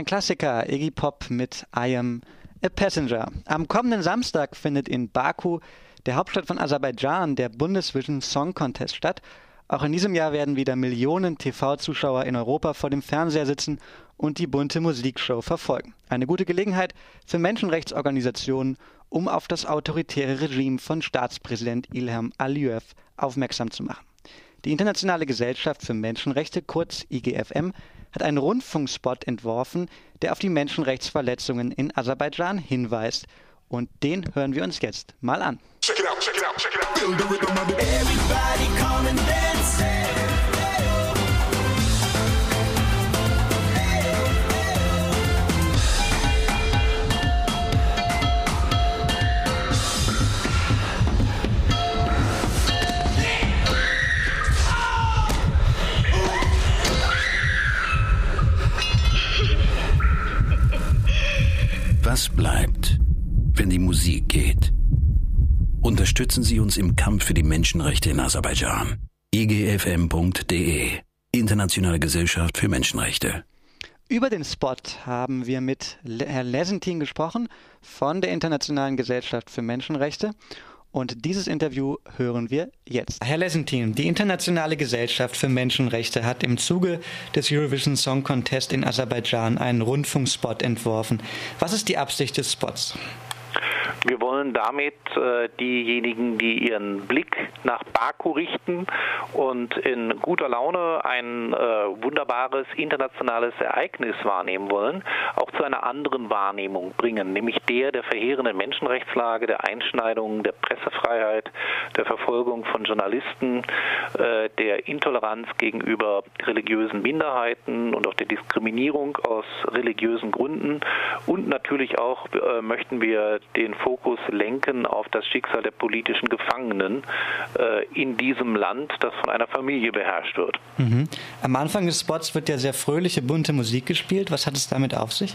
Ein Klassiker, Iggy Pop mit I Am a Passenger. Am kommenden Samstag findet in Baku, der Hauptstadt von Aserbaidschan, der Bundesvision Song Contest statt. Auch in diesem Jahr werden wieder Millionen TV-Zuschauer in Europa vor dem Fernseher sitzen und die bunte Musikshow verfolgen. Eine gute Gelegenheit für Menschenrechtsorganisationen, um auf das autoritäre Regime von Staatspräsident Ilham Aliyev aufmerksam zu machen. Die Internationale Gesellschaft für Menschenrechte, kurz IGFM, hat einen Rundfunkspot entworfen, der auf die Menschenrechtsverletzungen in Aserbaidschan hinweist. Und den hören wir uns jetzt mal an. Check it out, check it out, check it out. Was bleibt, wenn die Musik geht? Unterstützen Sie uns im Kampf für die Menschenrechte in Aserbaidschan. igfm.de Internationale Gesellschaft für Menschenrechte. Über den Spot haben wir mit Herrn Lesentin gesprochen von der Internationalen Gesellschaft für Menschenrechte und dieses Interview hören wir jetzt. Herr Lesentin, die Internationale Gesellschaft für Menschenrechte hat im Zuge des Eurovision Song Contest in Aserbaidschan einen Rundfunkspot entworfen. Was ist die Absicht des Spots? Wir wollen damit äh, diejenigen, die ihren Blick nach Baku richten und in guter Laune ein äh, wunderbares internationales Ereignis wahrnehmen wollen, auch zu einer anderen Wahrnehmung bringen, nämlich der der verheerenden Menschenrechtslage, der Einschneidung der Pressefreiheit, der Verfolgung von Journalisten, äh, der Intoleranz gegenüber religiösen Minderheiten und auch der Diskriminierung aus religiösen Gründen. Und natürlich auch äh, möchten wir den Fokus lenken auf das Schicksal der politischen Gefangenen äh, in diesem Land, das von einer Familie beherrscht wird. Mhm. Am Anfang des Spots wird ja sehr fröhliche, bunte Musik gespielt. Was hat es damit auf sich?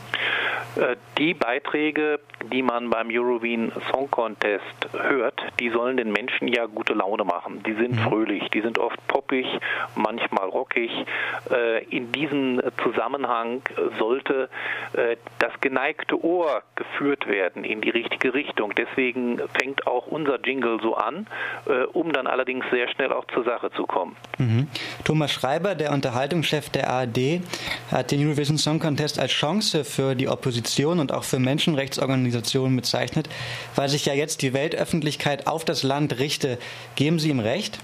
Äh, die Beiträge, die man beim Eurovision Song Contest hört, die sollen den Menschen ja gute Laune machen. Die sind mhm. fröhlich, die sind oft poppig, manchmal rockig. Äh, in diesem Zusammenhang sollte äh, das geneigte Ohr geführt werden in die richtige Richtung. Deswegen fängt auch unser Jingle so an, um dann allerdings sehr schnell auch zur Sache zu kommen. Mhm. Thomas Schreiber, der Unterhaltungschef der ARD, hat den Eurovision Song Contest als Chance für die Opposition Opposition und auch für Menschenrechtsorganisationen bezeichnet, weil sich ja jetzt die Weltöffentlichkeit auf das Land richte. Geben Sie ihm recht?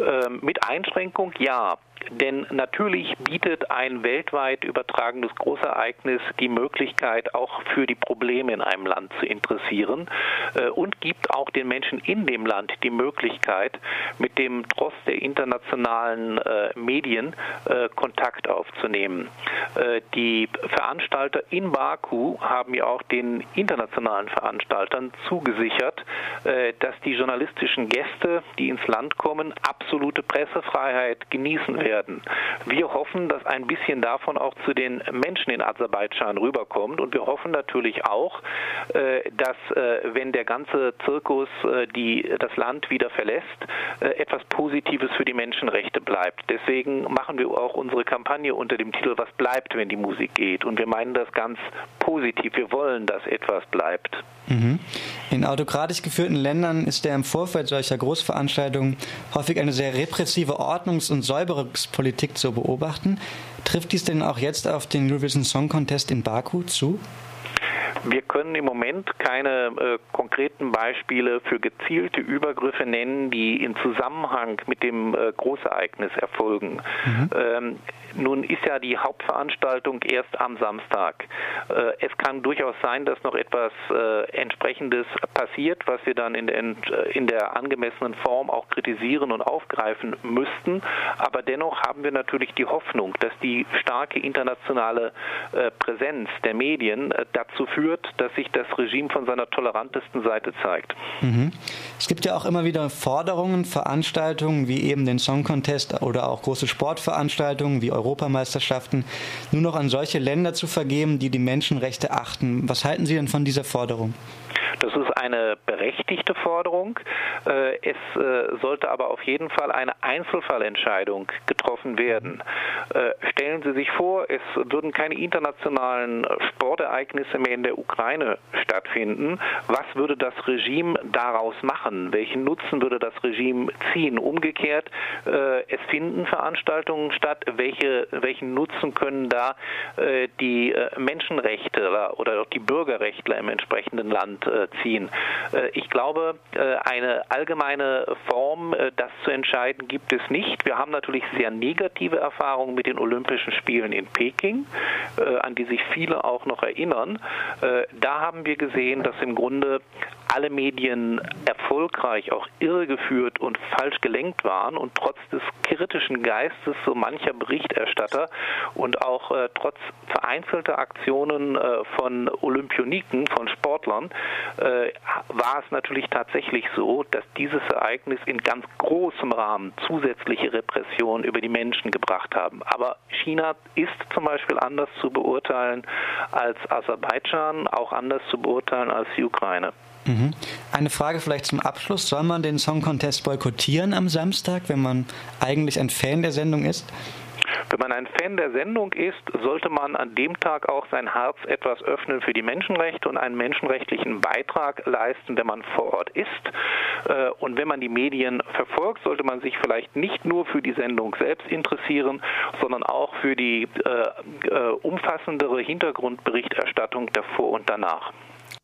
Ähm, mit Einschränkung ja. Denn natürlich bietet ein weltweit übertragenes Großereignis die Möglichkeit, auch für die Probleme in einem Land zu interessieren äh, und gibt auch den Menschen in dem Land die Möglichkeit, mit dem Trost der internationalen äh, Medien äh, Kontakt aufzunehmen. Die Veranstalter in Baku haben ja auch den internationalen Veranstaltern zugesichert, dass die journalistischen Gäste, die ins Land kommen, absolute Pressefreiheit genießen werden werden. Wir hoffen, dass ein bisschen davon auch zu den Menschen in Aserbaidschan rüberkommt und wir hoffen natürlich auch, äh, dass äh, wenn der ganze Zirkus äh, die, das Land wieder verlässt, etwas Positives für die Menschenrechte bleibt. Deswegen machen wir auch unsere Kampagne unter dem Titel Was bleibt, wenn die Musik geht? Und wir meinen das ganz positiv. Wir wollen, dass etwas bleibt. Mhm. In autokratisch geführten Ländern ist der im Vorfeld solcher Großveranstaltungen häufig eine sehr repressive Ordnungs- und Säuberungspolitik zu beobachten. Trifft dies denn auch jetzt auf den Eurovision Song Contest in Baku zu? Wir können im Moment keine äh, konkreten Beispiele für gezielte Übergriffe nennen, die in Zusammenhang mit dem äh, Großereignis erfolgen. Mhm. Ähm, nun ist ja die Hauptveranstaltung erst am Samstag. Äh, es kann durchaus sein, dass noch etwas äh, Entsprechendes passiert, was wir dann in der, in der angemessenen Form auch kritisieren und aufgreifen müssten. Aber dennoch haben wir natürlich die Hoffnung, dass die starke internationale äh, Präsenz der Medien dazu führt, dass sich das Regime von seiner tolerantesten Seite zeigt. Mhm. Es gibt ja auch immer wieder Forderungen, Veranstaltungen wie eben den Song Contest oder auch große Sportveranstaltungen wie Europa Europameisterschaften nur noch an solche Länder zu vergeben, die die Menschenrechte achten. Was halten Sie denn von dieser Forderung? Das ist eine berechtigte Forderung. Es sollte aber auf jeden Fall eine Einzelfallentscheidung getroffen werden. Stellen Sie sich vor, es würden keine internationalen Sportereignisse mehr in der Ukraine stattfinden. Was würde das Regime daraus machen? Welchen Nutzen würde das Regime ziehen? Umgekehrt, es finden Veranstaltungen statt. Welche, welchen Nutzen können da die Menschenrechte oder auch die Bürgerrechtler im entsprechenden Land äh, ziehen. Äh, ich glaube, äh, eine allgemeine Form, das zu entscheiden, gibt es nicht. Wir haben natürlich sehr negative Erfahrungen mit den Olympischen Spielen in Peking, an die sich viele auch noch erinnern. Da haben wir gesehen, dass im Grunde alle Medien erfolgreich auch irregeführt und falsch gelenkt waren und trotz des kritischen Geistes so mancher Berichterstatter und auch äh, trotz vereinzelter Aktionen äh, von Olympioniken, von Sportlern, äh, war es natürlich tatsächlich so, dass dieses Ereignis in ganz großem Rahmen zusätzliche Repression über die Menschen gebracht haben. Aber China ist zum Beispiel anders zu beurteilen als Aserbaidschan, auch anders zu beurteilen als die Ukraine. Mhm. Eine Frage vielleicht zum Abschluss. Soll man den Song Contest boykottieren am Samstag, wenn man eigentlich ein Fan der Sendung ist? Wenn man ein Fan der Sendung ist, sollte man an dem Tag auch sein Herz etwas öffnen für die Menschenrechte und einen menschenrechtlichen Beitrag leisten, wenn man vor Ort ist. Äh, und wenn man die Medien verfolgt, sollte man sich vielleicht nicht nur für die Sendung selbst interessieren, sondern auch für die äh, äh, umfassendere Hintergrundberichterstattung davor und danach.